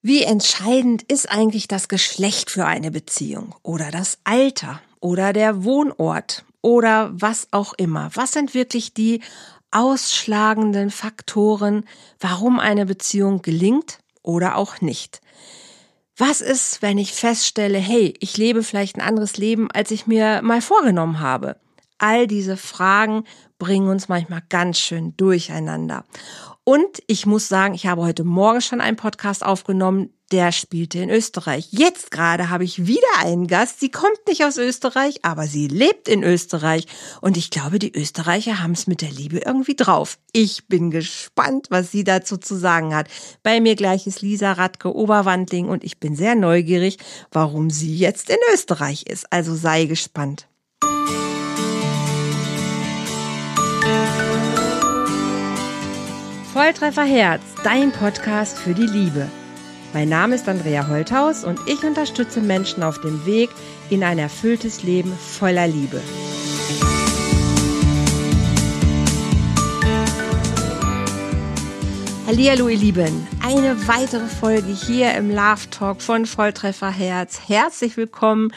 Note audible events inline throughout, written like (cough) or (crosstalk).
Wie entscheidend ist eigentlich das Geschlecht für eine Beziehung oder das Alter oder der Wohnort oder was auch immer? Was sind wirklich die ausschlagenden Faktoren, warum eine Beziehung gelingt oder auch nicht? Was ist, wenn ich feststelle, hey, ich lebe vielleicht ein anderes Leben, als ich mir mal vorgenommen habe? All diese Fragen bringen uns manchmal ganz schön durcheinander. Und ich muss sagen, ich habe heute Morgen schon einen Podcast aufgenommen, der spielte in Österreich. Jetzt gerade habe ich wieder einen Gast. Sie kommt nicht aus Österreich, aber sie lebt in Österreich. Und ich glaube, die Österreicher haben es mit der Liebe irgendwie drauf. Ich bin gespannt, was sie dazu zu sagen hat. Bei mir gleich ist Lisa Radke Oberwandling und ich bin sehr neugierig, warum sie jetzt in Österreich ist. Also sei gespannt. Volltreffer Herz, dein Podcast für die Liebe. Mein Name ist Andrea Holthaus und ich unterstütze Menschen auf dem Weg in ein erfülltes Leben voller Liebe. Hallihallo ihr Lieben, eine weitere Folge hier im Love Talk von Volltreffer Herz. Herzlich willkommen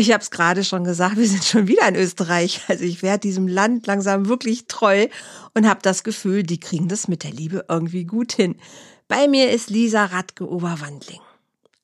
ich habe es gerade schon gesagt, wir sind schon wieder in Österreich. Also ich werde diesem Land langsam wirklich treu und habe das Gefühl, die kriegen das mit der Liebe irgendwie gut hin. Bei mir ist Lisa Radke Oberwandling.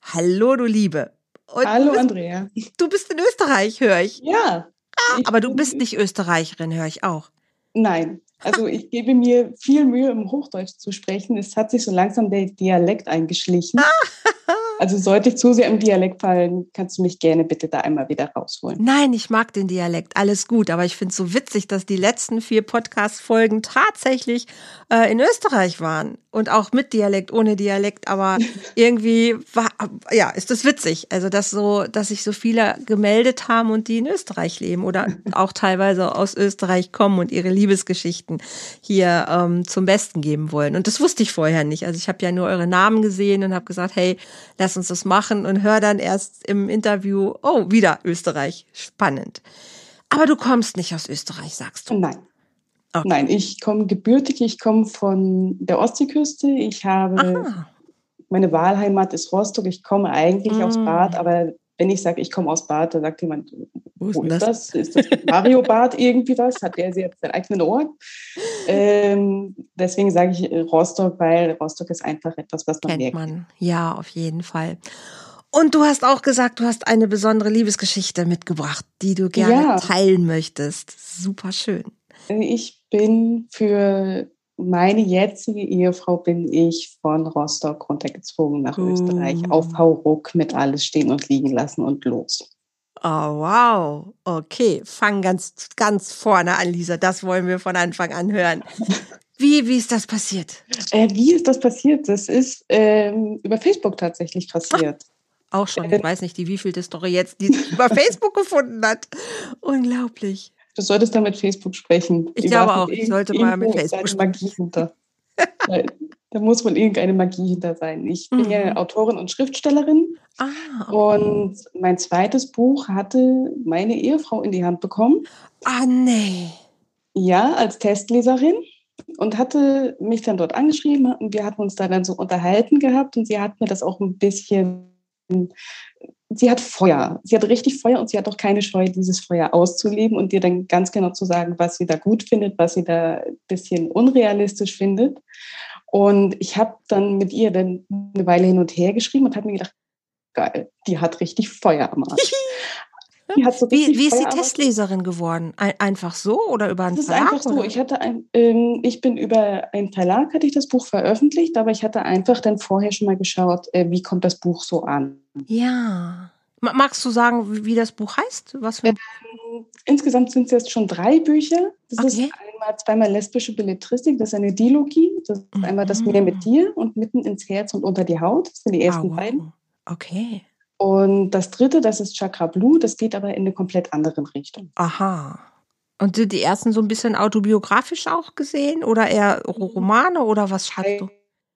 Hallo, du Liebe. Und Hallo, du bist, Andrea. Du bist in Österreich, höre ich. Ja. Ah, aber du bist nicht Österreicherin, höre ich auch. Nein. Also ich gebe mir viel Mühe, im Hochdeutsch zu sprechen. Es hat sich so langsam der Dialekt eingeschlichen. (laughs) Also sollte ich zu sehr im Dialekt fallen, kannst du mich gerne bitte da einmal wieder rausholen. Nein, ich mag den Dialekt, alles gut. Aber ich finde es so witzig, dass die letzten vier Podcast-Folgen tatsächlich äh, in Österreich waren. Und auch mit Dialekt, ohne Dialekt. Aber (laughs) irgendwie war, ja, ist das witzig. Also, dass so, dass sich so viele gemeldet haben und die in Österreich leben oder (laughs) auch teilweise aus Österreich kommen und ihre Liebesgeschichten hier ähm, zum Besten geben wollen. Und das wusste ich vorher nicht. Also ich habe ja nur eure Namen gesehen und habe gesagt, hey, lass uns das machen und hör dann erst im Interview, oh, wieder Österreich. Spannend. Aber du kommst nicht aus Österreich, sagst du? Nein. Okay. Nein, ich komme gebürtig, ich komme von der Ostseeküste. Ich habe, Aha. meine Wahlheimat ist Rostock. Ich komme eigentlich mm. aus Bad, aber wenn ich sage, ich komme aus Bad, dann sagt jemand, wo, wo ist das? das? Ist das Mario Bad irgendwie was? Hat der jetzt seinen eigenen Ort? Ähm, deswegen sage ich Rostock, weil Rostock ist einfach etwas, was man Kennt merkt. Man. Ja, auf jeden Fall. Und du hast auch gesagt, du hast eine besondere Liebesgeschichte mitgebracht, die du gerne ja. teilen möchtest. Super schön. Ich bin für meine jetzige Ehefrau bin ich von Rostock runtergezogen nach uh. Österreich auf Hauruck mit alles stehen und liegen lassen und los. Oh, wow. Okay, fang ganz, ganz vorne an, Lisa. Das wollen wir von Anfang an hören. (laughs) Wie, wie ist das passiert? Äh, wie ist das passiert? Das ist ähm, über Facebook tatsächlich passiert. Ach, (laughs) auch schon. Ich äh, weiß nicht, die wievielte Story jetzt, die über Facebook gefunden hat. (laughs) Unglaublich. Du solltest da mit Facebook sprechen. Ich glaube auch, ich sollte mal mit Facebook sprechen. da, (laughs) da muss wohl irgendeine Magie hinter sein. Ich bin mhm. ja Autorin und Schriftstellerin. Ah, okay. Und mein zweites Buch hatte meine Ehefrau in die Hand bekommen. Ah, nee. Ja, als Testleserin und hatte mich dann dort angeschrieben und wir hatten uns da dann so unterhalten gehabt und sie hat mir das auch ein bisschen sie hat Feuer. Sie hat richtig Feuer und sie hat auch keine Scheu, dieses Feuer auszuleben und dir dann ganz genau zu sagen, was sie da gut findet, was sie da ein bisschen unrealistisch findet. Und ich habe dann mit ihr dann eine Weile hin und her geschrieben und habe mir gedacht, geil, die hat richtig Feuer am Arsch. (laughs) So wie, wie ist sie Testleserin geworden? einfach so oder über einen das Verlag? Ist einfach so. Ich hatte ein, ähm, ich bin über einen Verlag hatte ich das Buch veröffentlicht, aber ich hatte einfach dann vorher schon mal geschaut, äh, wie kommt das Buch so an. Ja. Magst du sagen, wie das Buch heißt? Was für ähm, Insgesamt sind es jetzt schon drei Bücher. Das okay. ist einmal zweimal lesbische Belletristik, das ist eine Dilogie. Das ist mhm. einmal das Meer mit dir und mitten ins Herz und unter die Haut. Das sind die ersten oh, beiden. Okay. Und das dritte, das ist Chakra Blue, das geht aber in eine komplett andere Richtung. Aha. Und sind die ersten so ein bisschen autobiografisch auch gesehen oder eher Romane oder was schreibst du?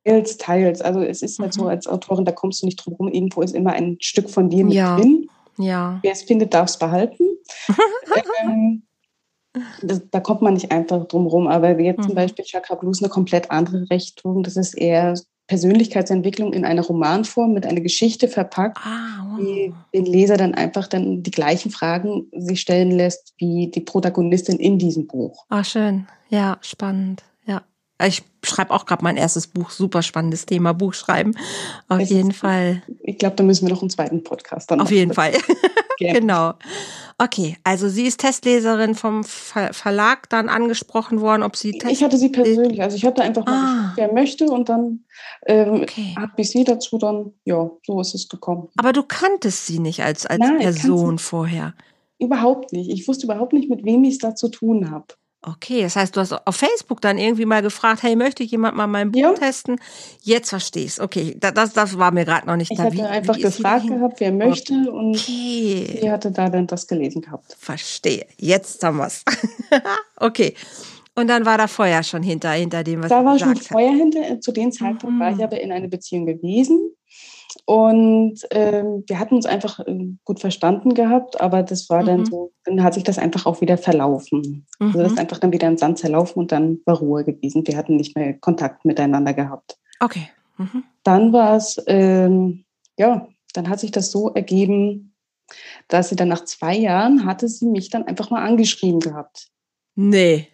Teils, teils. Also es ist halt so, mhm. als Autorin, da kommst du nicht drum rum, irgendwo ist immer ein Stück von dir mit ja. drin. Ja. Wer es findet, darf es behalten. (laughs) ähm, das, da kommt man nicht einfach drum rum. Aber jetzt mhm. zum Beispiel Chakra Blues eine komplett andere Richtung. Das ist eher Persönlichkeitsentwicklung in einer Romanform mit einer Geschichte verpackt, Ah, wow. die den Leser dann einfach dann die gleichen Fragen sich stellen lässt wie die Protagonistin in diesem Buch. Ah, schön. Ja, spannend. Ich schreibe auch gerade mein erstes Buch. Super spannendes Thema, Buchschreiben. Auf Es jeden ist- Fall. Ich glaube, da müssen wir noch einen zweiten Podcast dann Auf machen. jeden Fall. (laughs) Genau. Okay, also sie ist Testleserin vom Ver Verlag dann angesprochen worden, ob sie Test Ich hatte sie persönlich, also ich hatte einfach mal Ah. wer möchte und dann ähm, Okay. habe ich sie dazu dann, ja, so ist es gekommen. Aber du kanntest sie nicht als, als Nein, Person vorher. Überhaupt nicht. Ich wusste überhaupt nicht, mit wem ich es da zu tun habe. Okay, das heißt, du hast auf Facebook dann irgendwie mal gefragt, hey, möchte jemand mal mein Buch Ja. testen? Jetzt versteh's. Okay, da- das, das war mir gerade noch nicht Ich klar. hatte einfach ist sie gefragt gehabt, wer möchte und Okay, sie hatte da dann das gelesen gehabt. verstehe. Jetzt haben wir's. (laughs) okay. Und dann war da Feuer schon hinter, hinter dem, was Da sie war schon gesagt hat. Feuer hinter. Zu dem Zeitpunkt war ich Mhm. aber in einer Beziehung gewesen. Und ähm, wir hatten uns einfach ähm, gut verstanden gehabt, aber das war dann Mhm. so, dann hat sich das einfach auch wieder verlaufen. Also das Mhm. ist einfach dann wieder im Sand zerlaufen und dann war Ruhe gewesen. Wir hatten nicht mehr Kontakt miteinander gehabt. Okay. Mhm. Dann war es, ähm, ja, dann hat sich das so ergeben, dass sie dann nach zwei Jahren hatte sie mich dann einfach mal angeschrieben gehabt. Nee.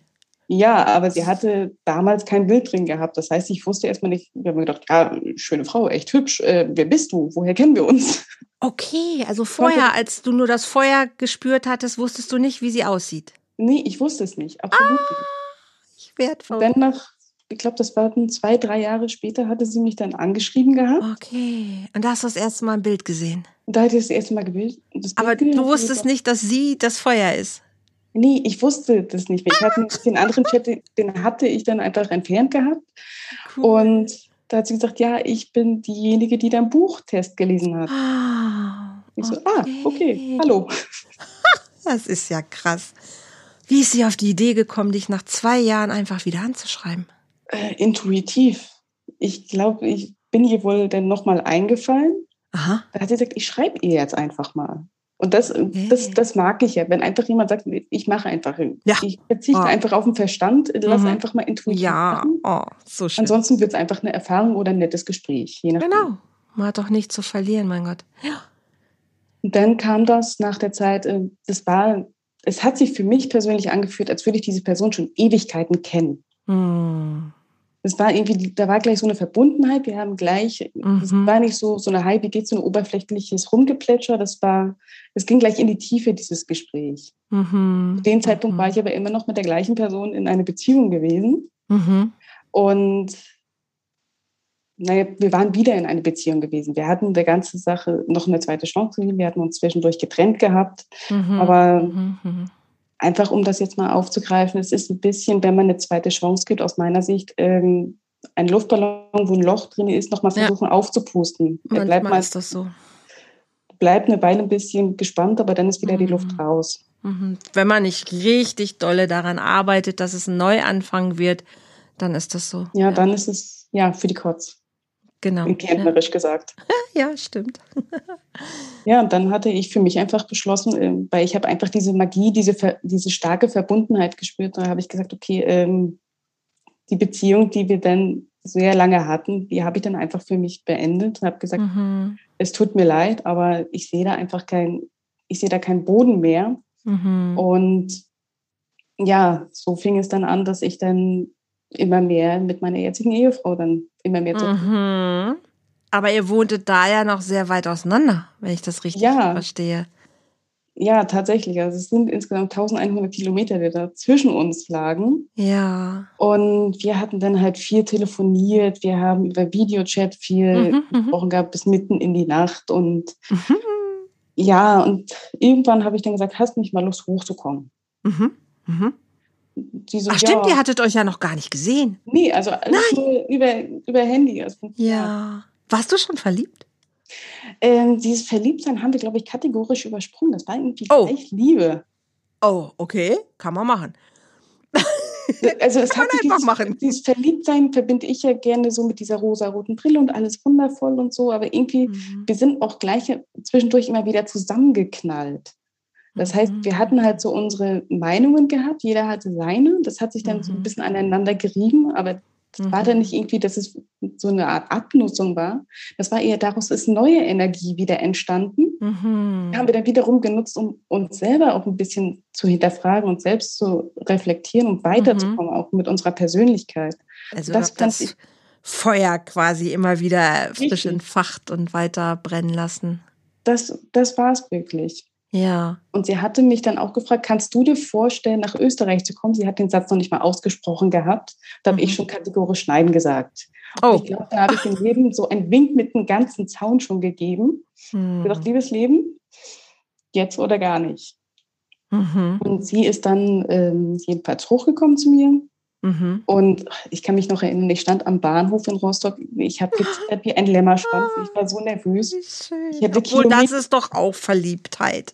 Ja, aber sie hatte damals kein Bild drin gehabt. Das heißt, ich wusste erstmal nicht, wir haben gedacht, ja, schöne Frau, echt hübsch. Äh, wer bist du? Woher kennen wir uns? Okay, also vorher, als du nur das Feuer gespürt hattest, wusstest du nicht, wie sie aussieht. Nee, ich wusste es nicht. Absolut nicht. Ich werd Und dann nach, ich glaube, das waren zwei, drei Jahre später, hatte sie mich dann angeschrieben gehabt. Okay. Und da hast du das erste Mal ein Bild gesehen. Da hatte ich das erste Mal Bild Aber du wusstest nicht, dass sie das Feuer ist. Nee, ich wusste das nicht. Ich hatte den anderen Chat, den hatte ich dann einfach entfernt gehabt. Und da hat sie gesagt, ja, ich bin diejenige, die dein Buchtest gelesen hat. Ah, Ich so, ah, okay, hallo. (laughs) Das ist ja krass. Wie ist sie auf die Idee gekommen, dich nach zwei Jahren einfach wieder anzuschreiben? Äh, intuitiv. Ich glaube, ich bin ihr wohl dann nochmal eingefallen. Aha. Da hat sie gesagt, ich schreibe ihr jetzt einfach mal. Und das, das, das mag ich ja, wenn einfach jemand sagt, ich mache einfach. Ja. Ich verzichte Oh. einfach auf den Verstand, lass Mhm. einfach mal intuitiv Ja, oh, so schön. Ansonsten wird es einfach eine Erfahrung oder ein nettes Gespräch. Genau. Man hat doch nichts zu verlieren, mein Gott. Ja. Und dann kam das nach der Zeit, äh, das war, es hat sich für mich persönlich angefühlt, als würde ich diese Person schon Ewigkeiten kennen. Hm. Es war irgendwie, da war gleich so eine Verbundenheit. Wir haben gleich, es Mhm. war nicht so, so eine Hi, wie geht's, so ein oberflächliches Rumgeplätscher. Das war, es ging gleich in die Tiefe, dieses Gespräch. Mhm. Zu dem Zeitpunkt Mhm. war ich aber immer noch mit der gleichen Person in einer Beziehung gewesen. Mhm. Und naja, wir waren wieder in einer Beziehung gewesen. Wir hatten der ganzen Sache noch eine zweite Chance gegeben. Wir hatten uns zwischendurch getrennt gehabt. Mhm. Aber Mhm. Mhm. Einfach um das jetzt mal aufzugreifen, es ist ein bisschen, wenn man eine zweite Chance gibt, aus meiner Sicht, ähm, ein Luftballon, wo ein Loch drin ist, nochmal Ja. versuchen aufzupusten. Er bleibt, Manchmal mal, ist das so. bleibt eine Weile ein bisschen gespannt, aber dann ist wieder die Mhm. Luft raus. Mhm. Wenn man nicht richtig dolle daran arbeitet, dass es ein Neuanfang wird, dann ist das so. Ja, dann ist es ja für die Kotz, Genau. in Kärntnerisch gesagt. (laughs) Ja, stimmt. (laughs) Ja, und dann hatte ich für mich einfach beschlossen, ähm, weil ich habe einfach diese Magie, diese, diese starke Verbundenheit gespürt. Da habe ich gesagt, okay, ähm, die Beziehung, die wir dann sehr lange hatten, die habe ich dann einfach für mich beendet und habe gesagt, Mhm. es tut mir leid, aber ich sehe da einfach kein, ich sehe da keinen Boden mehr. Mhm. Und ja, so fing es dann an, dass ich dann immer mehr mit meiner jetzigen Ehefrau dann immer mehr zu Mhm. Aber ihr wohntet da ja noch sehr weit auseinander, wenn ich das richtig Ja. verstehe. Ja, tatsächlich. Also es sind insgesamt 1100 Kilometer, die da zwischen uns lagen. Ja. Und wir hatten dann halt viel telefoniert. Wir haben über Videochat viel Mhm, mhm. gesprochen gehabt bis mitten in die Nacht. Und Mhm. ja, und irgendwann habe ich dann gesagt, hast nicht mal Lust hochzukommen? Mhm. Mhm. Sie so, Ach stimmt, ja. ihr hattet euch ja noch gar nicht gesehen. Nee, also über, über Handy. Also, Ja. Warst du schon verliebt? Ähm, dieses Verliebtsein haben wir, glaube ich, kategorisch übersprungen. Das war irgendwie Oh. gleich Liebe. Oh, okay. Kann man machen. (laughs) Also es Kann hat man einfach dieses, machen. dieses Verliebtsein verbinde ich ja gerne so mit dieser rosaroten Brille und alles wundervoll und so, aber irgendwie, Mhm. wir sind auch gleich zwischendurch immer wieder zusammengeknallt. Das heißt, Mhm. wir hatten halt so unsere Meinungen gehabt, jeder hatte seine. Das hat sich dann so Mhm. ein bisschen aneinander gerieben, aber Das mhm. war dann nicht irgendwie, dass es so eine Art Abnutzung war. Das war eher daraus ist neue Energie wieder entstanden. Mhm. Die haben wir dann wiederum genutzt, um uns selber auch ein bisschen zu hinterfragen und selbst zu reflektieren und weiterzukommen, mhm. auch mit unserer Persönlichkeit. Also das, das Feuer quasi immer wieder frisch entfacht und weiter brennen lassen. Das, das war es wirklich. Ja. Und sie hatte mich dann auch gefragt, kannst du dir vorstellen, nach Österreich zu kommen? Sie hat den Satz noch nicht mal ausgesprochen gehabt. Da habe ich mhm. schon kategorisch Nein gesagt. Oh. ich glaube, da habe ich dem Leben so einen Wink mit dem ganzen Zaun schon gegeben. Mhm. Gesagt, liebes Leben, jetzt oder gar nicht. Mhm. Und sie ist dann ähm, jedenfalls hochgekommen zu mir Mhm. Und ich kann mich noch erinnern, ich stand am Bahnhof in Rostock. Ich habe gezittert wie ein Lämmerschwanz. Ich war so nervös. Ich Obwohl, Kilometer das ist doch auch Verliebtheit.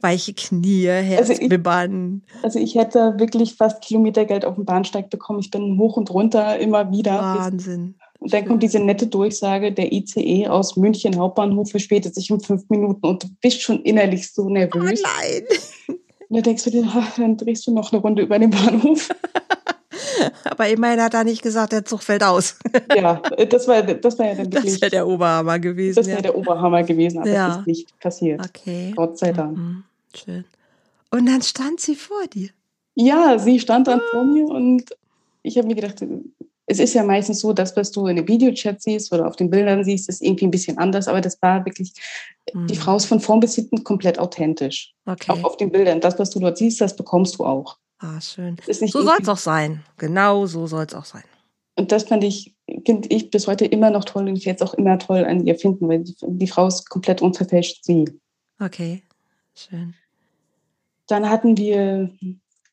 Weiche Knie, Herzbibbern. Also, also ich hätte wirklich fast Kilometergeld auf dem Bahnsteig bekommen. Ich bin hoch und runter immer wieder. Wahnsinn. Und dann kommt diese nette Durchsage, der ICE aus München Hauptbahnhof verspätet sich um fünf Minuten und du bist schon innerlich so nervös. Oh nein. Und dann denkst du dir, dann drehst du noch eine Runde über den Bahnhof. (laughs) (laughs) Aber immerhin hat er nicht gesagt, der Zug fällt aus. ja, das war, das war ja dann (laughs) wirklich. Das wäre der Oberhammer gewesen. Das wäre ja. der Oberhammer gewesen, aber ja. das ist nicht passiert. Okay. Gott sei Dank. Mhm. Schön. Und dann stand sie vor dir. Ja, sie stand dann vor mir und ich habe mir gedacht, es ist ja meistens so, dass was du in einem Videochat siehst oder auf den Bildern siehst, ist irgendwie ein bisschen anders, aber das war wirklich, mhm. die Frau ist von vorn bis hinten komplett authentisch. Okay. Auch auf den Bildern. Das, was du dort siehst, das bekommst du auch. Ah, schön. so soll es auch sein. Genau so soll es auch sein. Und das fand ich, finde ich bis heute immer noch toll und ich jetzt auch immer toll an ihr finden, weil die, die Frau ist komplett unverfälscht sie. Okay, schön. Dann hatten wir,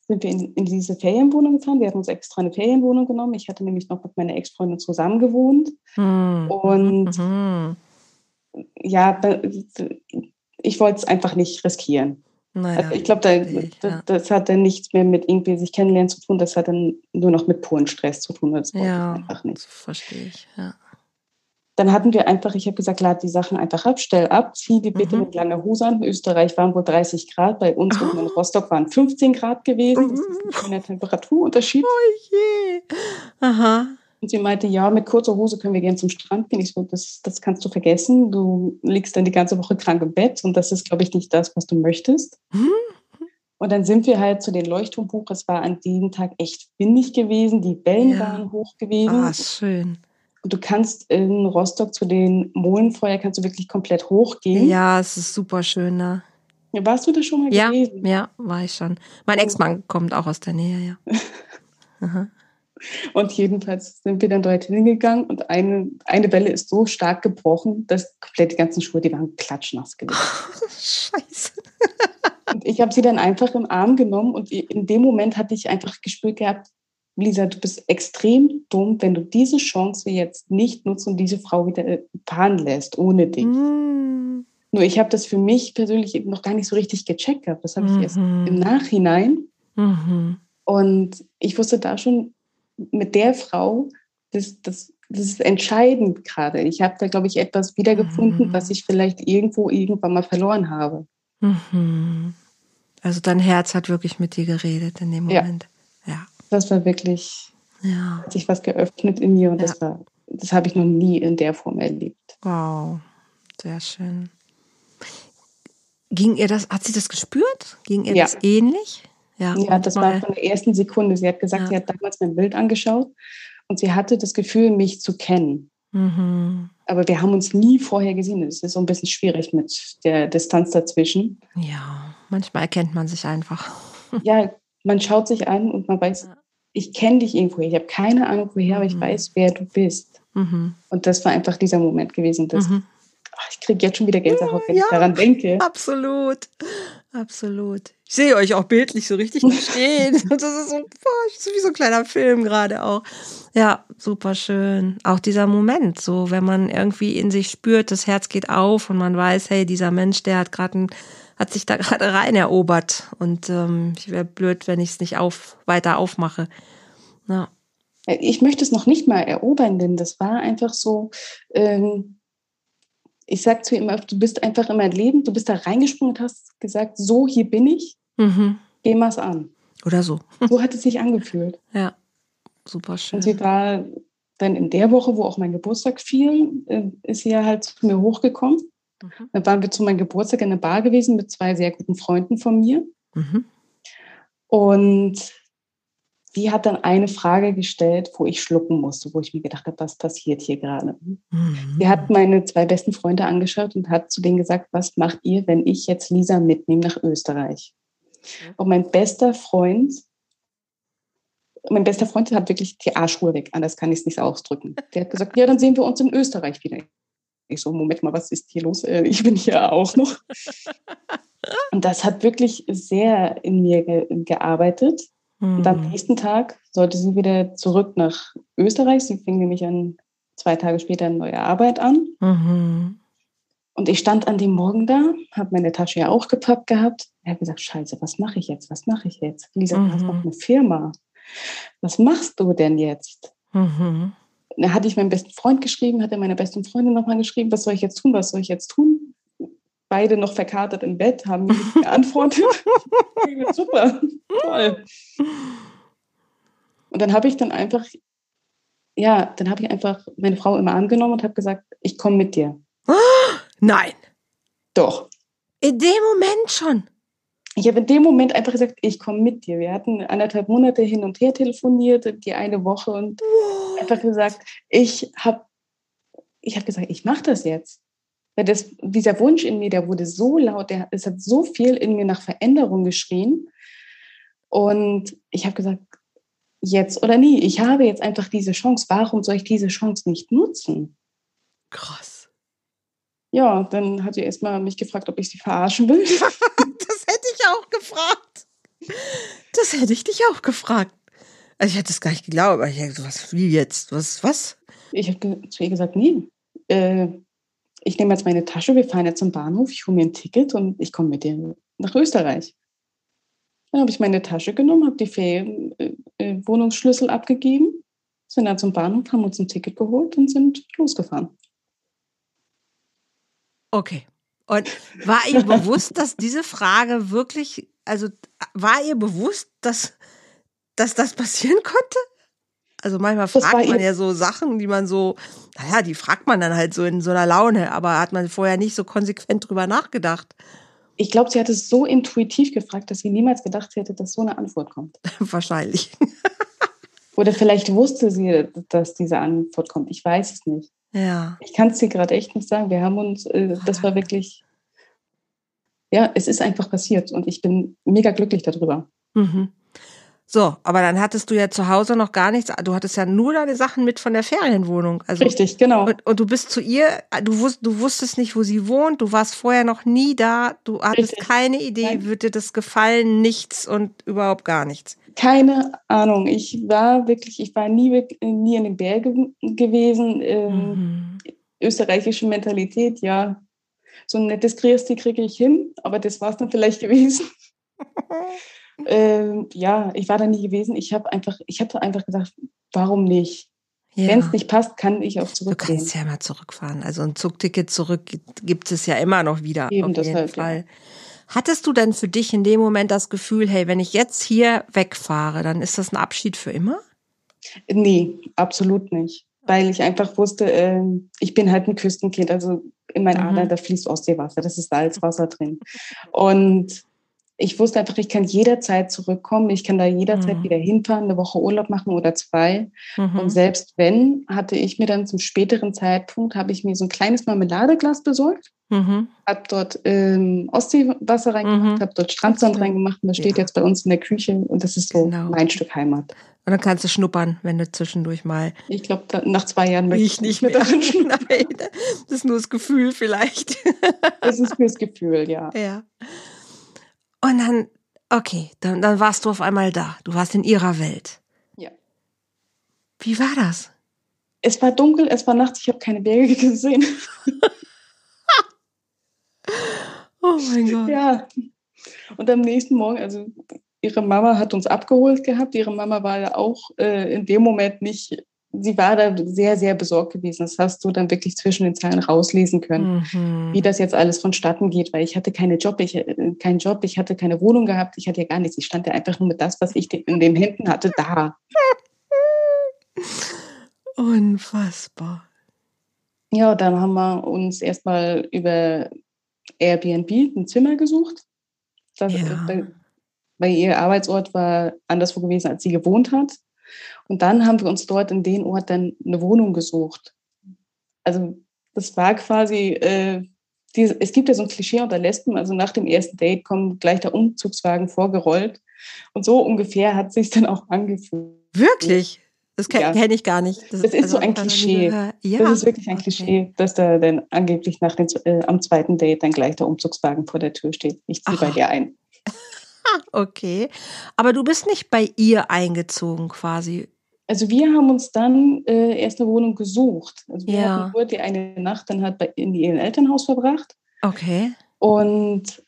sind wir in, in, diese Ferienwohnung gefahren. Wir hatten uns extra eine Ferienwohnung genommen. Ich hatte nämlich noch mit meiner Ex-Freundin zusammen gewohnt. Hm. Und hm. ja, ich wollte es einfach nicht riskieren. Naja, also ich glaube, da, ja. das hat dann nichts mehr mit irgendwie sich kennenlernen zu tun, das hat dann nur noch mit puren Stress zu tun. Das ja, einfach nicht. verstehe ich, ja. Dann hatten wir einfach, ich habe gesagt, lad die Sachen einfach ab, stell ab, zieh die bitte mhm. mit langer Hose an. In Österreich waren wohl 30 Grad, bei uns oh. in Rostock waren 15 Grad gewesen. Das ist ein Temperaturunterschied. Oh je. Aha. Und sie meinte, ja, mit kurzer Hose können wir gerne zum Strand gehen. Ich so, das, das kannst du vergessen. Du liegst dann die ganze Woche krank im Bett und das ist, glaube ich, nicht das, was du möchtest. Mhm. (laughs) Und dann sind wir halt zu den Leuchtturmbuch. Es war an diesem Tag echt windig gewesen. Die Wellen ja. waren hoch gewesen. Ah, schön. Und du kannst in Rostock zu den Molenfeuer kannst du wirklich komplett hochgehen. Ja, es ist super schön, ne? Warst du da schon mal ja, gewesen? Ja, war ich schon. Mein Ex-Mann kommt auch aus der Nähe, ja. (laughs) Aha. Und jedenfalls sind wir dann dort hingegangen und eine, eine Welle ist so stark gebrochen, dass komplett die ganzen Schuhe, die waren klatschnass gewesen. (laughs) Scheiße. Und ich habe sie dann einfach im Arm genommen und in dem Moment hatte ich einfach gespürt gehabt, Lisa, du bist extrem dumm, wenn du diese Chance jetzt nicht nutzt und diese Frau wieder äh, fahren lässt, ohne dich. Mm. Nur ich habe das für mich persönlich eben noch gar nicht so richtig gecheckt gehabt. Das habe ich mm -hmm. erst mhm. im Nachhinein. Mm -hmm. Und ich wusste da schon, mit der Frau, das, das, das ist entscheidend gerade. Ich habe da, glaube ich, etwas wiedergefunden, mhm. was ich vielleicht irgendwo irgendwann mal verloren habe. Mhm. Also dein Herz hat wirklich mit dir geredet in dem Moment. Ja. ja. Das war wirklich, ja. hat sich was geöffnet in mir und ja. das war, das habe ich noch nie in der Form erlebt. Wow, sehr schön. Ging ihr das, hat sie das gespürt? Ging ihr ja. das ähnlich? Ja, ja das war von der ersten Sekunde. Sie hat gesagt, ja. sie hat damals mein Bild angeschaut und sie hatte das Gefühl, mich zu kennen. Mhm. Aber wir haben uns nie vorher gesehen. Es ist so ein bisschen schwierig mit der Distanz dazwischen. Ja, manchmal erkennt man sich einfach. (laughs) ja, man schaut sich an und man weiß, ich kenne dich irgendwo. Ich habe keine Ahnung woher, mhm. aber ich mhm. weiß, wer du bist. Mhm. Und das war einfach dieser Moment gewesen. Dass, mhm. Ich kriege jetzt schon wieder Gänsehaut, wenn ja, ich daran denke. Absolut. Absolut. Ich sehe euch auch bildlich so richtig (laughs) stehen. Und das ist so, boah, wie so ein kleiner Film gerade auch. Ja, super schön. Auch dieser Moment, so wenn man irgendwie in sich spürt, das Herz geht auf und man weiß, hey, dieser Mensch, der hat gerade hat sich da gerade rein erobert und ähm, ich wäre blöd, wenn ich es nicht auf, weiter aufmache. Ja. Ich möchte es noch nicht mal erobern, denn das war einfach so, ähm, ich sage zu ihm immer, du bist einfach in mein Leben, du bist da reingesprungen und hast gesagt, so, hier bin ich, mhm. geh mal an. Oder so. (laughs) So hat es sich angefühlt. Ja, super schön. Und sie war dann in der Woche, wo auch mein Geburtstag fiel, äh, ist sie ja halt zu mir hochgekommen. Mhm. Dann waren wir zu meinem Geburtstag in einer Bar gewesen mit zwei sehr guten Freunden von mir. Mhm. Und die hat dann eine Frage gestellt, wo ich schlucken musste, wo ich mir gedacht habe, was passiert hier gerade. Mhm. Sie hat meine zwei besten Freunde angeschaut und hat zu denen gesagt, was macht ihr, wenn ich jetzt Lisa mitnehme nach Österreich? Und mein bester Freund, mein bester Freund hat wirklich die Arschruhe weg, anders kann ich es nicht ausdrücken. Der hat gesagt, ja, dann sehen wir uns in Österreich wieder. Ich so, Moment mal, was ist hier los? Äh, ich bin hier auch noch. (laughs) Und das hat wirklich sehr in mir ge gearbeitet. Und am hm. nächsten Tag sollte sie wieder zurück nach Österreich. Sie fing nämlich an, zwei Tage später eine neue Arbeit an. Mhm. Und ich stand an dem Morgen da, habe meine Tasche ja auch gepackt gehabt. Er hat gesagt, scheiße, was mache ich jetzt? Was mache ich jetzt? Lisa, mhm. du hast noch mhm. eine Firma. Was machst du denn jetzt? Mhm. Da hatte ich meinem besten Freund geschrieben, hatte meine besten Freundin nochmal geschrieben, was soll ich jetzt tun, was soll ich jetzt tun? Beide noch verkatert im Bett, haben (laughs) mir nicht geantwortet. (laughs) Super, toll. Und dann habe ich dann einfach, ja, dann habe ich einfach meine Frau immer angenommen und habe gesagt, ich komme mit dir. (gasps) Nein. Doch. In dem Moment schon. Ich habe in dem Moment einfach gesagt, ich komme mit dir. Wir hatten anderthalb Monate hin und her telefoniert, die eine Woche und wow. einfach gesagt, ich habe ich hab gesagt, ich mache das jetzt. Weil das, dieser Wunsch in mir, der wurde so laut, der, es hat so viel in mir nach Veränderung geschrien. Und ich habe gesagt, jetzt oder nie. Ich habe jetzt einfach diese Chance. Warum soll ich diese Chance nicht nutzen? Krass. Ja, dann hat sie erstmal mich gefragt, ob ich sie verarschen will. (laughs) das hätte ich auch gefragt. Das hätte ich dich auch gefragt. Also ich hätte es gar nicht geglaubt, aber ich hätte was wie jetzt? Was, was? Ich habe zu ihr gesagt, nee, äh, ich nehme jetzt meine Tasche, wir fahren jetzt zum Bahnhof, ich hole mir ein Ticket und ich komme mit dir nach Österreich. Dann habe ich meine Tasche genommen, habe die Ferien, äh, äh, abgegeben, sind dann zum Bahnhof, haben uns ein Ticket geholt und sind losgefahren. Okay. Und war ihr bewusst, dass diese Frage wirklich, also war ihr bewusst, dass, dass das passieren konnte? Also manchmal fragt man ja so Sachen, die man so, naja, die fragt man dann halt so in so einer Laune, aber hat man vorher nicht so konsequent drüber nachgedacht. Ich glaube, sie hat es so intuitiv gefragt, dass sie niemals gedacht hätte, dass so eine Antwort kommt. (laughs) Wahrscheinlich. Oder vielleicht wusste sie, dass diese Antwort kommt. Ich weiß es nicht. Ja. Ich kann es dir gerade echt nicht sagen. Wir haben uns, äh, das war wirklich, ja, es ist einfach passiert und ich bin mega glücklich darüber. Mhm. So, aber dann hattest du ja zu Hause noch gar nichts. Du hattest ja nur deine Sachen mit von der Ferienwohnung. Also, Richtig, genau. Und, und du bist zu ihr, du, wusst, du wusstest nicht, wo sie wohnt, du warst vorher noch nie da, du hattest Richtig. keine Idee, Nein. würde dir das gefallen, nichts und überhaupt gar nichts. Keine Ahnung. Ich war wirklich, ich war nie, nie in den Bergen gewesen. Ähm, mhm. Österreichische Mentalität, ja. So ein nettes Christi kriege ich hin, aber das war es dann vielleicht gewesen. (laughs) äh, ja, ich war da nie gewesen. Ich habe einfach, ich habe einfach gesagt, warum nicht? Ja. Wenn es nicht passt, kann ich auch zurückgehen. Du kannst ja mal zurückfahren. Also ein Zugticket zurück gibt es ja immer noch wieder. Eben, auf jeden halt, Fall. Ja. Hattest du denn für dich in dem Moment das Gefühl, hey, wenn ich jetzt hier wegfahre, dann ist das ein Abschied für immer? Nee, absolut nicht. Weil ich einfach wusste, äh, ich bin halt ein Küstenkind. Also in meinen mhm. Adern, da fließt Ostseewasser, das ist Salzwasser drin. Und ich wusste einfach, ich kann jederzeit zurückkommen. Ich kann da jederzeit mhm. wieder hinfahren, eine Woche Urlaub machen oder zwei. Mhm. Und selbst wenn, hatte ich mir dann zum späteren Zeitpunkt, habe ich mir so ein kleines Marmeladeglas besorgt. Mhm. Habe dort ähm, Ostseewasser reingemacht, mhm. habe dort Strandsand reingemacht und das steht ja. jetzt bei uns in der Küche und das ist so genau. mein Stück Heimat. Und dann kannst du schnuppern, wenn du zwischendurch mal. Ich glaube, nach zwei Jahren möchte ich nicht mehr darin (laughs) schnuppern. das ist nur das Gefühl vielleicht. das ist nur das Gefühl, ja. (laughs) Ja. Und dann, okay, dann, dann warst du auf einmal da. Du warst in ihrer Welt. Ja. Wie war das? Es war dunkel, es war nachts, ich habe keine Berge gesehen. (laughs) oh mein Gott. Ja. Und am nächsten Morgen, also ihre Mama hat uns abgeholt gehabt. Ihre Mama war ja auch äh, in dem Moment nicht sie war da sehr, sehr besorgt gewesen. Das hast du dann wirklich zwischen den Zeilen rauslesen können, mhm. wie das jetzt alles vonstatten geht, weil ich hatte keine Job, ich, äh, keinen Job, ich hatte keine Wohnung gehabt, ich hatte ja gar nichts. Ich stand ja einfach nur mit das, was ich in den Händen hatte, da. (laughs) Unfassbar. Ja, dann haben wir uns erstmal über Airbnb ein Zimmer gesucht. Das, Ja. äh, weil ihr Arbeitsort war anderswo gewesen, als sie gewohnt hat. Und dann haben wir uns dort in den Ort dann eine Wohnung gesucht. Also das war quasi, äh, die, es gibt ja so ein Klischee unter Lesben, also nach dem ersten Date kommt gleich der Umzugswagen vorgerollt. Und so ungefähr hat sich dann auch angefühlt. Wirklich? Das kenne Ja. kenn ich gar nicht. Das ist so ein Klischee. gehört. Ja. Das ist wirklich ein okay. Klischee, dass da dann angeblich nach den, äh, am zweiten Date dann gleich der Umzugswagen vor der Tür steht. Ich ziehe bei dir ein. (laughs) Okay. Aber du bist nicht bei ihr eingezogen quasi. Also wir haben uns dann äh, erst eine Wohnung gesucht. Also wir Ja. hatten nur die eine Nacht dann halt bei, in ihrem Elternhaus verbracht. Okay. Und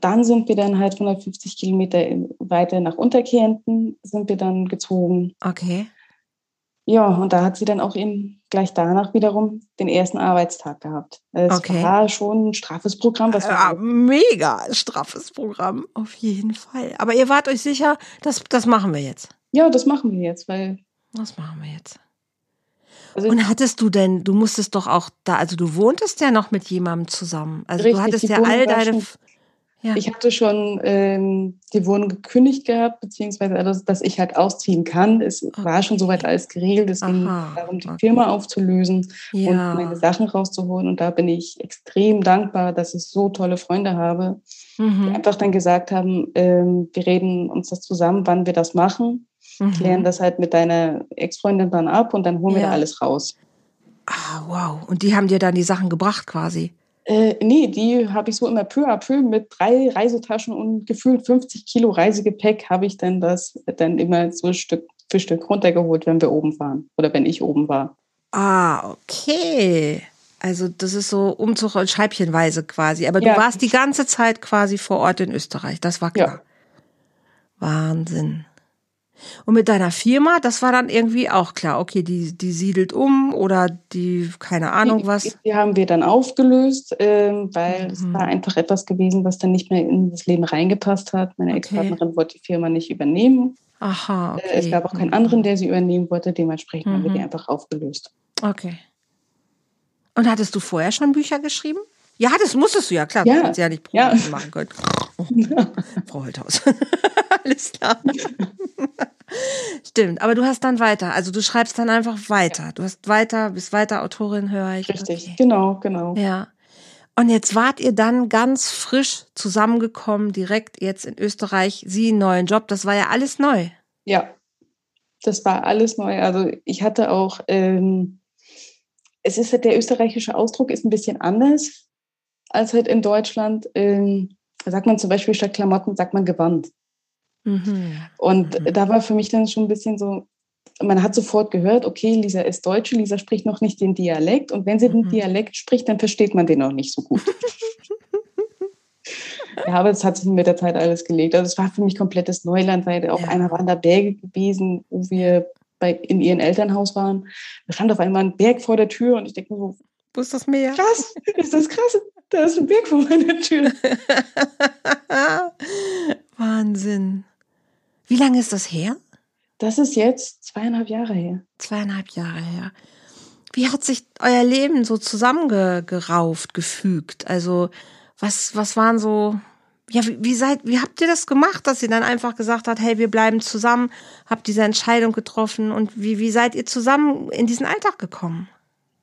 dann sind wir dann halt 150 Kilometer weiter nach Unterkärnten sind wir dann gezogen. Okay. Ja, und da hat sie dann auch eben gleich danach wiederum den ersten Arbeitstag gehabt. Es Okay. war schon ein straffes Programm. Was Ja, mega straffes Programm, auf jeden Fall. Aber ihr wart euch sicher, das, das machen wir jetzt. ja, das machen wir jetzt, weil Das machen wir jetzt. also Und hattest du denn, du musstest doch auch da, also du wohntest ja noch mit jemandem zusammen. Also Richtig, du hattest die ja all deine. schon- ja. Ich hatte schon ähm, die Wohnung gekündigt gehabt, beziehungsweise also, dass ich halt ausziehen kann. Es war schon Okay. soweit alles geregelt. Es ging Aha, darum, die okay. Firma aufzulösen und ja. meine Sachen rauszuholen. Und da bin ich extrem dankbar, dass ich so tolle Freunde habe, die Mhm. einfach dann gesagt haben, ähm, wir reden uns das zusammen, wann wir das machen, klären Mhm. das halt mit deiner Ex-Freundin dann ab und dann holen wir Ja. da alles raus. Ah, wow. Und die haben dir dann die Sachen gebracht quasi. Äh, nee, die habe ich so immer peu à peu mit drei Reisetaschen und gefühlt 50 Kilo Reisegepäck habe ich dann das dann immer so Stück für Stück runtergeholt, wenn wir oben waren oder wenn ich oben war. Ah, okay. Also das ist so Umzug und Scheibchenweise quasi. Aber du Ja. warst die ganze Zeit quasi vor Ort in Österreich. Das war klar. Wahnsinn. Und mit deiner Firma, das war dann irgendwie auch klar. Okay, die, die siedelt um oder die, keine Ahnung die, was. Die haben wir dann aufgelöst, ähm, weil es Mhm. war einfach etwas gewesen, was dann nicht mehr in das Leben reingepasst hat. Meine Okay. Ex-Partnerin wollte die Firma nicht übernehmen. Aha, okay. Äh, Es gab auch keinen anderen, der sie übernehmen wollte. Dementsprechend haben wir die Mhm. einfach aufgelöst. Okay. Und hattest du vorher schon Bücher geschrieben? Ja, das musstest du ja, klar. Ja. Du hättest ja nicht Ja. Proben machen können. (laughs) Oh, Frau Holthaus. (laughs) Alles klar. (laughs) Stimmt, aber du hast dann weiter. Also du schreibst dann einfach weiter. Du hast weiter, bist weiter Autorin, höre ich. Richtig, Okay. genau, genau. Ja. Und jetzt wart ihr dann ganz frisch zusammengekommen, direkt jetzt in Österreich, sie einen neuen Job. Das war ja alles neu. Ja, das war alles neu. Also ich hatte auch, ähm, es ist halt der österreichische Ausdruck ist ein bisschen anders als halt in Deutschland. Ähm, da sagt man zum Beispiel statt Klamotten, sagt man Gewand. Mhm. Und Mhm. da war für mich dann schon ein bisschen so, man hat sofort gehört, okay, Lisa ist Deutsche, Lisa spricht noch nicht den Dialekt. Und wenn sie den Mhm. Dialekt spricht, dann versteht man den noch nicht so gut. (laughs) ja, aber es hat sich mit der Zeit alles gelegt. Also es war für mich komplettes Neuland, weil auf Ja. einer waren da Berge gewesen, wo wir bei, in ihrem Elternhaus waren. Da stand auf einmal ein Berg vor der Tür und ich denke mir so, Wo ist das Meer? krass, ist das krass, da ist ein Berg vor meiner Tür. (laughs) Wahnsinn. Wie lange ist das her? Das ist jetzt zweieinhalb Jahre her. Zweieinhalb Jahre her. Wie hat sich euer Leben so zusammengerauft, gefügt? Also, was, was waren so, ja, wie, wie seid, wie habt ihr das gemacht, dass ihr dann einfach gesagt habt, hey, wir bleiben zusammen, habt diese Entscheidung getroffen und wie, wie seid ihr zusammen in diesen Alltag gekommen?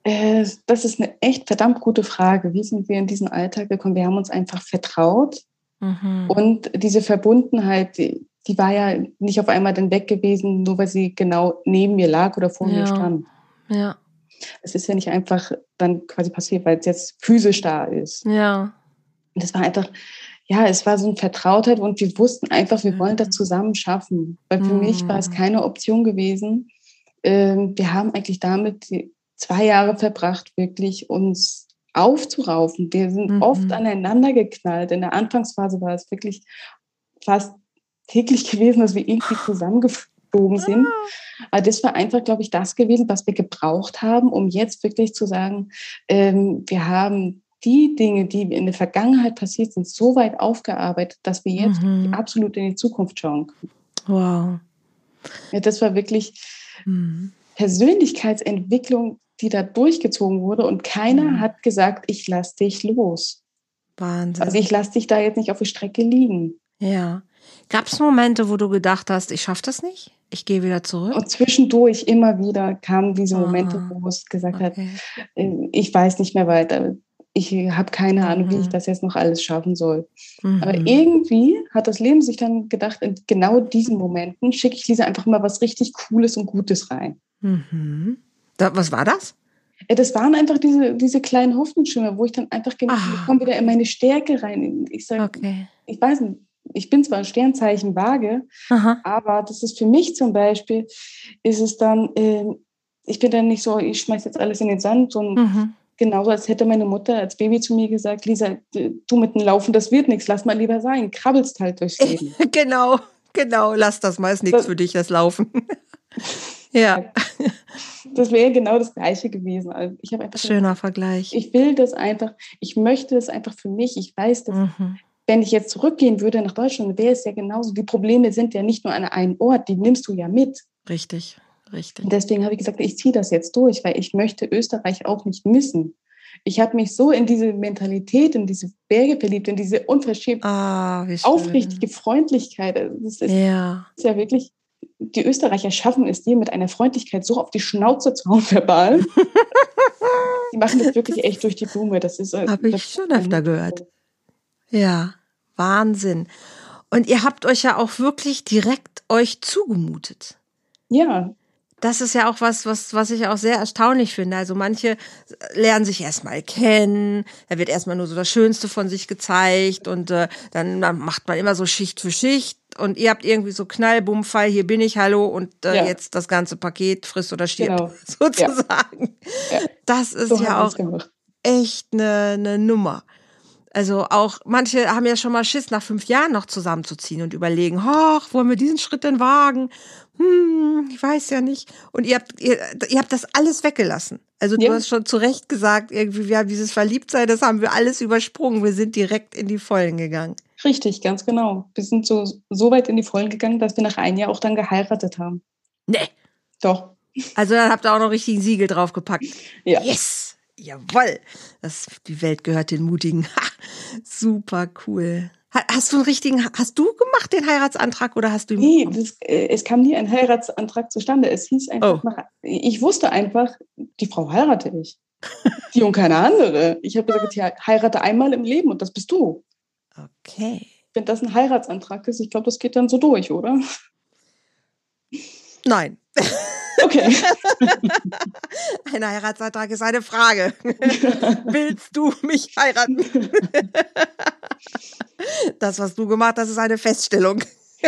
Äh, Das ist eine echt verdammt gute Frage. Wie sind wir in diesen Alltag gekommen? Wir haben uns einfach vertraut Mhm. und diese Verbundenheit, die, die war ja nicht auf einmal dann weg gewesen, nur weil sie genau neben mir lag oder vor mir Ja. stand. Ja, Es ist ja nicht einfach dann quasi passiert, weil es jetzt physisch da ist. ja, Und es war einfach, ja, es war so eine Vertrautheit und wir wussten einfach, wir wollen das Mhm. zusammen schaffen. Weil für mich war es Mhm. keine Option gewesen. Ähm, wir haben eigentlich damit zwei Jahre verbracht, wirklich uns aufzuraufen. Wir sind Mhm. oft aneinander geknallt. In der Anfangsphase war es wirklich fast täglich gewesen, dass wir irgendwie (laughs) zusammengeflogen sind. Aber das war einfach, glaube ich, das gewesen, was wir gebraucht haben, um jetzt wirklich zu sagen, ähm, wir haben die Dinge, die in der Vergangenheit passiert sind, so weit aufgearbeitet, dass wir jetzt Mhm. absolut in die Zukunft schauen können. wow. Ja, das war wirklich, Mhm. Persönlichkeitsentwicklung, die da durchgezogen wurde und keiner mhm. hat gesagt, ich lass dich los. Wahnsinn. Also ich lass dich da jetzt nicht auf der Strecke liegen. Ja. Gab es Momente, wo du gedacht hast, ich schaffe das nicht? Ich gehe wieder zurück? Und zwischendurch immer wieder kamen diese Momente, Aha. wo es gesagt okay. hat, äh, ich weiß nicht mehr weiter. Ich habe keine Ahnung, mhm. wie ich mhm. das jetzt noch alles schaffen soll. Mhm. Aber irgendwie hat das Leben sich dann gedacht, in genau diesen Momenten schicke ich Lisa einfach mal was richtig Cooles und Gutes rein. Mhm. Da, was war das? Das waren einfach diese, diese kleinen Hoffnungsschimmer, wo ich dann einfach gemerkt habe, ich komme wieder in meine Stärke rein. Ich sage, okay. ich weiß nicht, ich bin zwar ein Sternzeichen vage, Aha. aber das ist für mich zum Beispiel, ist es dann, äh, ich bin dann nicht so, ich schmeiß jetzt alles in den Sand, sondern mhm. genauso als hätte meine Mutter als Baby zu mir gesagt, Lisa, du mit dem Laufen, das wird nichts, lass mal lieber sein, krabbelst halt durchs (laughs) Leben. genau, genau, lass das mal, ist nichts für dich, das Laufen. (laughs) ja. Das wäre genau das Gleiche gewesen. Also ich einfach Schöner gesagt, Vergleich. Ich will das einfach, ich möchte das einfach für mich. Ich weiß, dass mhm wenn ich jetzt zurückgehen würde nach Deutschland, wäre es ja genauso. Die Probleme sind ja nicht nur an einem Ort, die nimmst du ja mit. Richtig, richtig. Und deswegen habe ich gesagt, ich ziehe das jetzt durch, weil ich möchte Österreich auch nicht missen. Ich habe mich so in diese Mentalität, in diese Berge verliebt, in diese unverschämte, ah, aufrichtige Freundlichkeit. Also das ist ja. ist ja wirklich, die Österreicher schaffen es dir mit einer Freundlichkeit so auf die Schnauze zu hauen, verbal. (laughs) die machen das wirklich echt durch die Blume. Das ist. Äh, habe ich schon öfter gehört. Ja, Wahnsinn. Und ihr habt euch ja auch wirklich direkt euch zugemutet. Ja. Das ist ja auch was, was, was ich auch sehr erstaunlich finde. Also manche lernen sich erstmal kennen, da wird erstmal nur so das Schönste von sich gezeigt und äh, dann macht man immer so Schicht für Schicht und ihr habt irgendwie so Knallbummfall, hier bin ich, hallo und äh, ja. jetzt das ganze Paket frisst oder stirbt, genau. (laughs) sozusagen. Ja. Das ist so ja auch echt eine, eine Nummer. Also auch manche haben ja schon mal Schiss, nach fünf Jahren noch zusammenzuziehen und überlegen, ach, wollen wir diesen Schritt denn wagen? Hm, ich weiß ja nicht. Und ihr habt, ihr, ihr habt das alles weggelassen. Also du ja. hast schon zu Recht gesagt, irgendwie, wir haben dieses Verliebtsein, das haben wir alles übersprungen. Wir sind direkt in die Vollen gegangen. Richtig, ganz genau. Wir sind so, so weit in die Vollen gegangen, dass wir nach einem Jahr auch dann geheiratet haben. Nee. Doch. Also dann habt ihr auch noch richtig ein Siegel draufgepackt. Ja. Yes. Jawoll, das, die Welt gehört den Mutigen. (laughs) Ha, super cool. Hast du einen richtigen, hast du gemacht den Heiratsantrag oder hast du ihn Nee, das, äh, es kam nie ein Heiratsantrag zustande. Es hieß einfach, oh. ich wusste einfach, die Frau heirate ich. die und keine andere. Ich habe gesagt, ich heirate einmal im Leben und das bist du. Okay. Wenn das ein Heiratsantrag ist, ich glaube, das geht dann so durch, oder? Nein. (laughs) Okay. (laughs) Ein Heiratsantrag ist eine Frage. (laughs) Willst du mich heiraten? (laughs) Das, was du gemacht hast, ist eine Feststellung.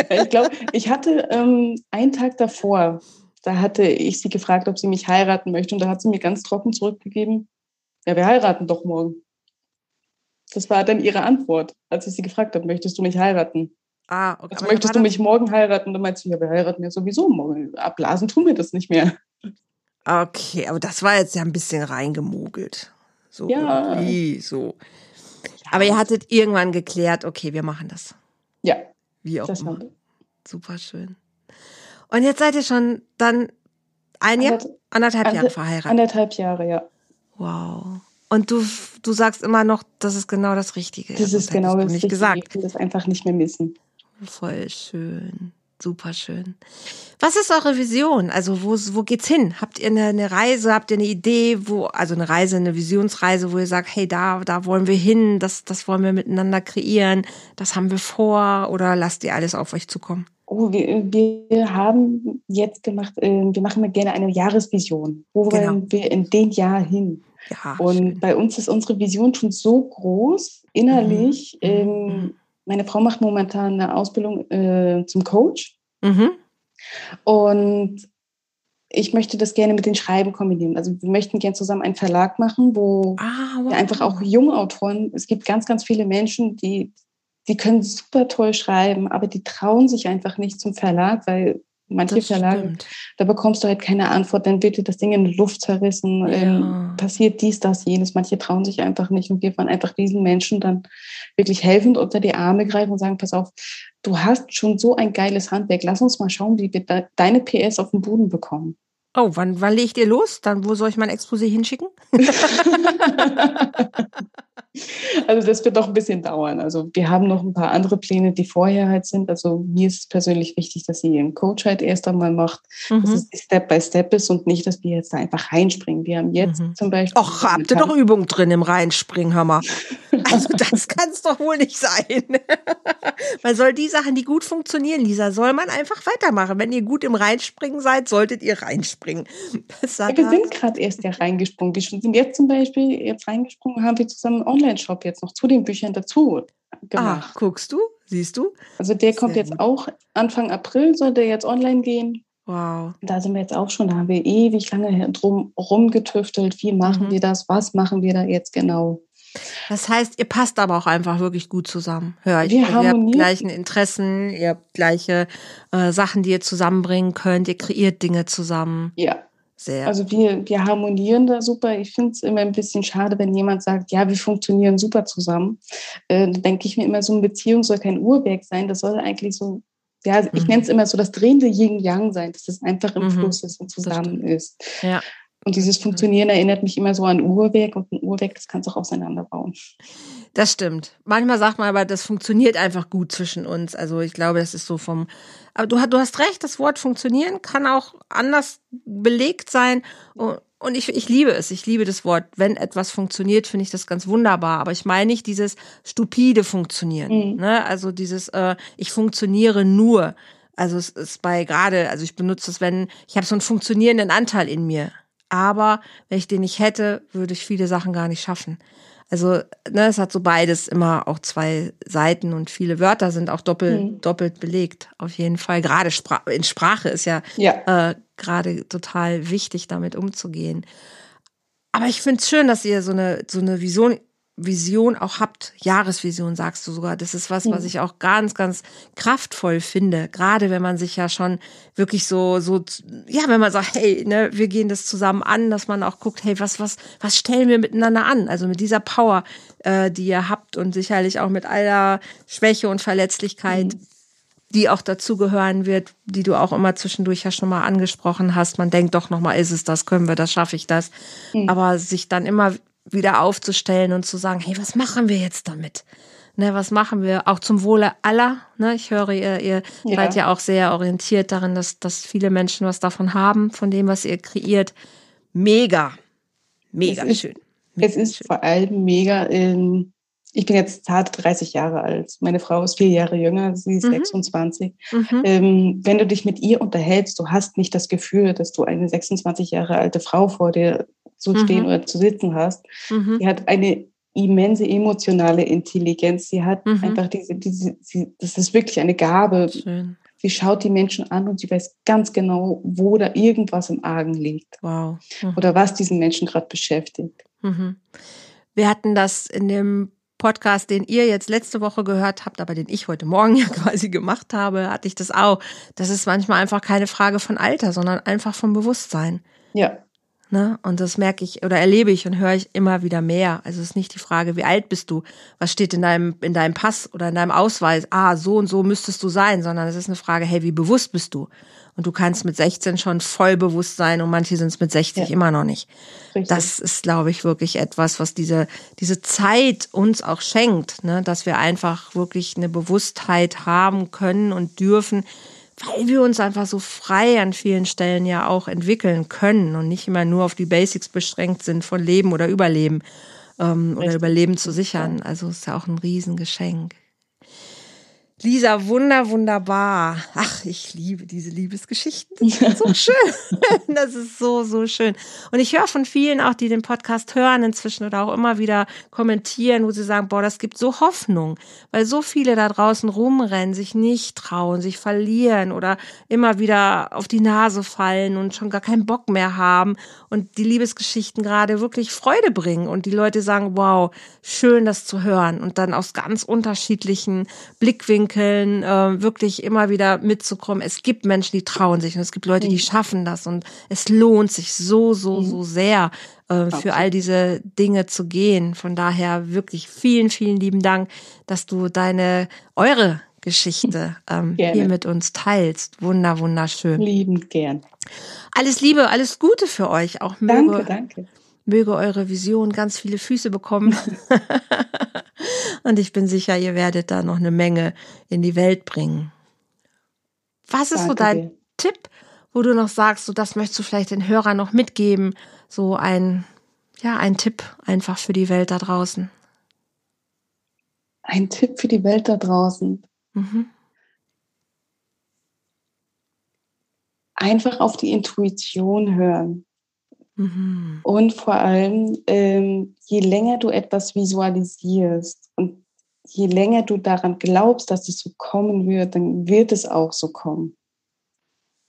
Ich glaube, ich hatte ähm, einen Tag davor, da hatte ich sie gefragt, ob sie mich heiraten möchte. Und da hat sie mir ganz trocken zurückgegeben, ja, wir heiraten doch morgen. Das war dann ihre Antwort, als ich sie gefragt habe, möchtest du mich heiraten? Ah, okay. Also möchtest du mich morgen heiraten? Dann meinst du, ja, wir heiraten ja sowieso morgen. Abblasen tun wir das nicht mehr. Okay, aber das war jetzt ja ein bisschen reingemogelt. So ja. irgendwie so. Aber ihr hattet irgendwann geklärt, okay, wir machen das. Ja. Wie auch immer. Super schön. Und jetzt seid ihr schon dann ein Jahr, anderthalb Jahre verheiratet. Anderthalb Jahre, ja. Wow. Und du, du sagst immer noch, das ist genau das Richtige. Das ist genau das Richtige. Ich will das einfach nicht mehr missen. Voll schön. Super schön. Was ist eure Vision? Also wo, wo geht's hin? Habt ihr eine, eine, Reise? Habt ihr eine Idee, wo, also eine Reise, eine Visionsreise, wo ihr sagt, hey, da, da wollen wir hin, das, das wollen wir miteinander kreieren, das haben wir vor oder lasst ihr alles auf euch zukommen? Oh, wir, wir haben jetzt gemacht, äh, wir machen gerne eine Jahresvision. Wo genau. wollen wir in dem Jahr hin? Ja, und schön. bei uns ist unsere Vision schon so groß, innerlich. Mhm. Ähm, mhm. Meine Frau macht momentan eine Ausbildung äh, zum Coach. Mhm. Und ich möchte das gerne mit den Schreiben kombinieren. Also wir möchten gerne zusammen einen Verlag machen, wo ah, wow. wir einfach auch junge Autoren, es gibt ganz, ganz viele Menschen, die, die können super toll schreiben, aber die trauen sich einfach nicht zum Verlag, weil manche Verlage, da bekommst du halt keine Antwort, dann wird dir das Ding in die Luft zerrissen, ja. ähm, passiert dies, das, jenes. Manche trauen sich einfach nicht und wir wollen einfach diesen Menschen dann wirklich helfend unter die Arme greifen und sagen, pass auf, du hast schon so ein geiles Handwerk, lass uns mal schauen, wie wir da deine PS auf den Boden bekommen. Oh, wann, wann legt ihr los? Dann, wo soll ich mein Exposé hinschicken? (laughs) (laughs) also das wird doch ein bisschen dauern. Also wir haben noch ein paar andere Pläne, die vorher halt sind. Also mir ist es persönlich wichtig, dass sie ihren Coach halt erst einmal macht, mhm. dass es Step by Step ist und nicht, dass wir jetzt da einfach reinspringen. Wir haben jetzt mhm. zum Beispiel. Ach, habt ihr doch Übung drin im Reinspringen, Hammer. Also das kann es doch wohl nicht sein. (laughs) man soll die Sachen, die gut funktionieren, Lisa, soll man einfach weitermachen. Wenn ihr gut im Reinspringen seid, solltet ihr reinspringen. Ja, wir sind gerade erst ja reingesprungen. Wir sind jetzt zum Beispiel jetzt reingesprungen, haben wir zusammen einen Online-Shop jetzt noch zu den Büchern dazu gemacht. Ah, guckst du? Siehst du? Also der kommt Sehr jetzt gut. auch Anfang April, soll der jetzt online gehen. Wow. Da sind wir jetzt auch schon, da haben wir ewig lange drum rumgetüftelt. Wie machen mhm. wir das? Was machen wir da jetzt genau? Das heißt, ihr passt aber auch einfach wirklich gut zusammen. Hör ich. Wir ihr habt gleichen Interessen, ihr habt gleiche äh, Sachen, die ihr zusammenbringen könnt, ihr kreiert Dinge zusammen. Ja. Sehr. Also wir, wir harmonieren da super. Ich finde es immer ein bisschen schade, wenn jemand sagt, ja, wir funktionieren super zusammen. Äh, da denke ich mir immer, so eine Beziehung soll kein Uhrwerk sein. Das soll eigentlich so ja, ich mhm. nenne es immer so das drehende Yin-Yang sein, dass es einfach im mhm. Fluss ist und zusammen ist. Ja. Und dieses Funktionieren erinnert mich immer so an Uhrwerk und ein Uhrwerk, das kannst du auch auseinanderbauen. Das stimmt. Manchmal sagt man aber, das funktioniert einfach gut zwischen uns. Also ich glaube, das ist so vom. Aber du, du hast recht, das Wort funktionieren kann auch anders belegt sein. Und ich, ich liebe es. Ich liebe das Wort. Wenn etwas funktioniert, finde ich das ganz wunderbar. Aber ich meine nicht dieses stupide Funktionieren. Mhm. Ne? Also dieses, äh, ich funktioniere nur. Also es ist bei gerade, also ich benutze es, wenn, ich habe so einen funktionierenden Anteil in mir. Aber wenn ich den nicht hätte, würde ich viele Sachen gar nicht schaffen. Also, ne, es hat so beides immer auch zwei Seiten und viele Wörter sind auch doppelt, mhm. doppelt belegt. Auf jeden Fall. Gerade Spra in Sprache ist ja, ja. Äh, gerade total wichtig, damit umzugehen. Aber ich finde es schön, dass ihr so eine, so eine Vision Vision auch habt, Jahresvision sagst du sogar. Das ist was, was ich auch ganz, ganz kraftvoll finde. Gerade wenn man sich ja schon wirklich so, so, ja, wenn man sagt, hey, ne, wir gehen das zusammen an, dass man auch guckt, hey, was, was, was stellen wir miteinander an? Also mit dieser Power, äh, die ihr habt und sicherlich auch mit aller Schwäche und Verletzlichkeit. Mhm. Die auch dazugehören wird, die du auch immer zwischendurch ja schon mal angesprochen hast. Man denkt doch noch mal, ist es das, können wir das, schaffe ich das. Mhm. Aber sich dann immer wieder aufzustellen und zu sagen, hey, was machen wir jetzt damit? Ne, was machen wir auch zum Wohle aller? Ne, ich höre, ihr, ihr ja. seid ja auch sehr orientiert darin, dass, dass viele Menschen was davon haben, von dem, was ihr kreiert. Mega, mega es schön. Mega es ist schön. vor allem mega. In, ich bin jetzt zart 30 Jahre alt. Meine Frau ist vier Jahre jünger, sie ist mhm. 26. Mhm. Ähm, wenn du dich mit ihr unterhältst, du hast nicht das Gefühl, dass du eine 26 Jahre alte Frau vor dir zu stehen mhm. oder zu sitzen hast. Mhm. Sie hat eine immense emotionale Intelligenz. Sie hat mhm. einfach diese, diese sie, das ist wirklich eine Gabe. Schön. Sie schaut die Menschen an und sie weiß ganz genau, wo da irgendwas im Argen liegt. Wow. Mhm. Oder was diesen Menschen gerade beschäftigt. Mhm. Wir hatten das in dem Podcast, den ihr jetzt letzte Woche gehört habt, aber den ich heute Morgen (laughs) ja quasi gemacht habe, hatte ich das auch. Das ist manchmal einfach keine Frage von Alter, sondern einfach vom Bewusstsein. Ja. Ne? Und das merke ich oder erlebe ich und höre ich immer wieder mehr. Also es ist nicht die Frage, wie alt bist du? Was steht in deinem, in deinem Pass oder in deinem Ausweis? Ah, so und so müsstest du sein, sondern es ist eine Frage, hey, wie bewusst bist du? Und du kannst mit 16 schon voll bewusst sein und manche sind es mit 60 ja. immer noch nicht. Richtig. Das ist, glaube ich, wirklich etwas, was diese, diese Zeit uns auch schenkt, ne? dass wir einfach wirklich eine Bewusstheit haben können und dürfen, weil wir uns einfach so frei an vielen Stellen ja auch entwickeln können und nicht immer nur auf die Basics beschränkt sind von Leben oder Überleben ähm, oder Überleben zu sichern. Also ist ja auch ein Riesengeschenk. Lisa, wunder, wunderbar. Ach, ich liebe diese Liebesgeschichten. Das ist so (laughs) schön. Das ist so, so schön. Und ich höre von vielen auch, die den Podcast hören inzwischen oder auch immer wieder kommentieren, wo sie sagen, boah, das gibt so Hoffnung, weil so viele da draußen rumrennen, sich nicht trauen, sich verlieren oder immer wieder auf die Nase fallen und schon gar keinen Bock mehr haben und die Liebesgeschichten gerade wirklich Freude bringen und die Leute sagen, wow, schön das zu hören und dann aus ganz unterschiedlichen Blickwinkeln Blickwinkeln äh, wirklich immer wieder mitzukommen. Es gibt Menschen, die trauen sich und es gibt Leute, die mhm. schaffen das und es lohnt sich so, so, mhm. so sehr äh, für all diese Dinge zu gehen. Von daher wirklich vielen, vielen lieben Dank, dass du deine, eure Geschichte (laughs) ähm, hier mit uns teilst. Wunder, wunderschön. Liebend gern. Alles Liebe, alles Gute für euch. Auch möge, danke, danke. Möge eure Vision ganz viele Füße bekommen. (laughs) Und ich bin sicher, ihr werdet da noch eine Menge in die Welt bringen. Was ist danke so dein dir. Tipp, wo du noch sagst, so das möchtest du vielleicht den Hörern noch mitgeben? So ein, ja, ein Tipp einfach für die Welt da draußen. Ein Tipp für die Welt da draußen. Mhm. Einfach auf die Intuition hören. Mhm. Und vor allem, ähm, je länger du etwas visualisierst und je länger du daran glaubst, dass es so kommen wird, dann wird es auch so kommen.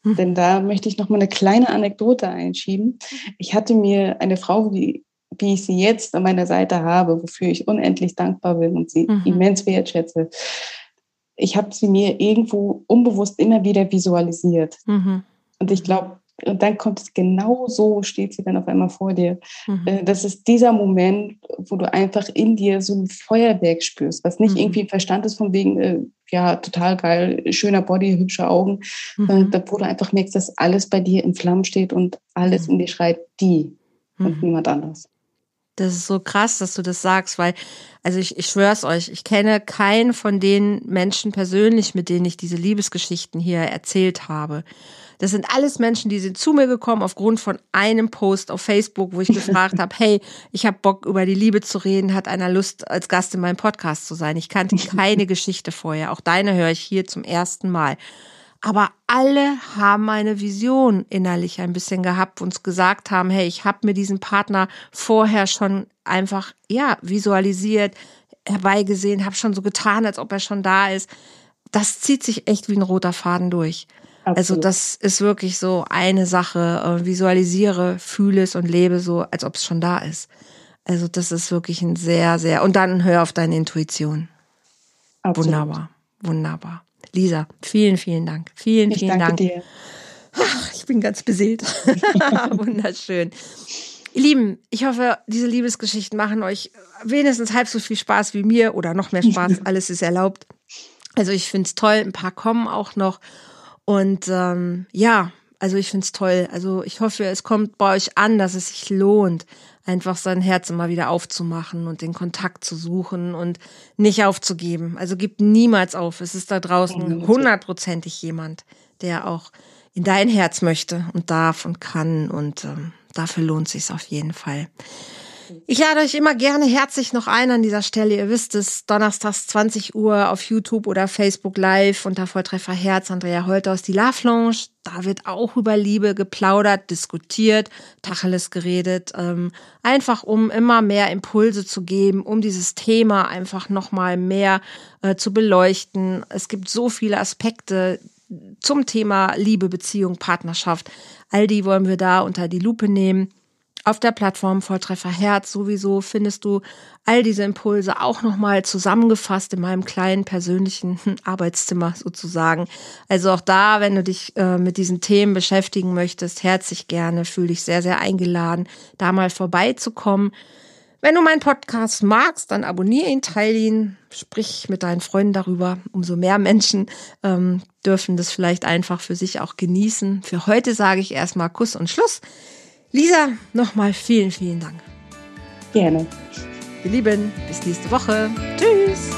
Mhm. Denn da möchte ich noch mal eine kleine Anekdote einschieben. Ich hatte mir eine Frau, wie, wie ich sie jetzt an meiner Seite habe, wofür ich unendlich dankbar bin und sie mhm. immens wertschätze, ich habe sie mir irgendwo unbewusst immer wieder visualisiert. Mhm. Und ich glaube, und dann kommt es genau so, steht sie dann auf einmal vor dir. Mhm. Äh, das ist dieser Moment, wo du einfach in dir so ein Feuerwerk spürst, was nicht mhm. irgendwie Verstand ist von wegen, äh, ja, total geil, schöner Body, hübsche Augen, mhm. wo du einfach merkst, dass alles bei dir in Flammen steht und alles mhm. in dir schreit, die und mhm. niemand anders. Das ist so krass, dass du das sagst, weil, also ich, ich schwör's euch, ich kenne keinen von den Menschen persönlich, mit denen ich diese Liebesgeschichten hier erzählt habe. Das sind alles Menschen, die sind zu mir gekommen aufgrund von einem Post auf Facebook, wo ich gefragt habe, (laughs) hey, ich habe Bock über die Liebe zu reden, hat einer Lust als Gast in meinem Podcast zu sein. Ich kannte keine Geschichte vorher. Auch deine höre ich hier zum ersten Mal. Aber alle haben eine Vision innerlich ein bisschen gehabt, uns gesagt haben, hey, ich habe mir diesen Partner vorher schon einfach ja visualisiert, herbeigesehen, habe schon so getan, als ob er schon da ist. Das zieht sich echt wie ein roter Faden durch. Also das ist wirklich so eine Sache. Äh, visualisiere, fühle es und lebe so, als ob es schon da ist. Also das ist wirklich ein sehr, sehr. Und dann hör auf deine Intuition. Absolut. Wunderbar, wunderbar. Lisa, vielen, vielen Dank. Vielen, ich vielen danke Dank. Dir. Ach, ich bin ganz beseelt. (laughs) Wunderschön. Ihr Lieben, ich hoffe, diese Liebesgeschichten machen euch wenigstens halb so viel Spaß wie mir oder noch mehr Spaß. (laughs) Alles ist erlaubt. Also ich finde es toll. Ein paar kommen auch noch. Und ähm, ja, also ich finde es toll. Also ich hoffe, es kommt bei euch an, dass es sich lohnt, einfach sein Herz immer wieder aufzumachen und den Kontakt zu suchen und nicht aufzugeben. Also gibt niemals auf. Es ist da draußen hundertprozentig jemand, der auch in dein Herz möchte und darf und kann und ähm, dafür lohnt sich auf jeden Fall. Ich lade euch immer gerne herzlich noch ein an dieser Stelle. Ihr wisst es, donnerstags 20 Uhr auf YouTube oder Facebook Live unter Volltreffer Herz, Andrea Holter aus die Love Lounge. Da wird auch über Liebe geplaudert, diskutiert, Tacheles geredet. Ähm, einfach um immer mehr Impulse zu geben, um dieses Thema einfach nochmal mehr äh, zu beleuchten. Es gibt so viele Aspekte, zum Thema Liebe, Beziehung, Partnerschaft. All die wollen wir da unter die Lupe nehmen. Auf der Plattform Volltreffer Herz sowieso findest du all diese Impulse auch nochmal zusammengefasst in meinem kleinen persönlichen (laughs) Arbeitszimmer sozusagen. Also auch da, wenn du dich äh, mit diesen Themen beschäftigen möchtest, herzlich gerne, fühle dich sehr, sehr eingeladen, da mal vorbeizukommen. Wenn du meinen Podcast magst, dann abonniere ihn, teile ihn, sprich mit deinen Freunden darüber. Umso mehr Menschen ähm, dürfen das vielleicht einfach für sich auch genießen. Für heute sage ich erstmal Kuss und Schluss. Lisa, nochmal vielen, vielen Dank. Gerne. Ihr Lieben, bis nächste Woche. Tschüss.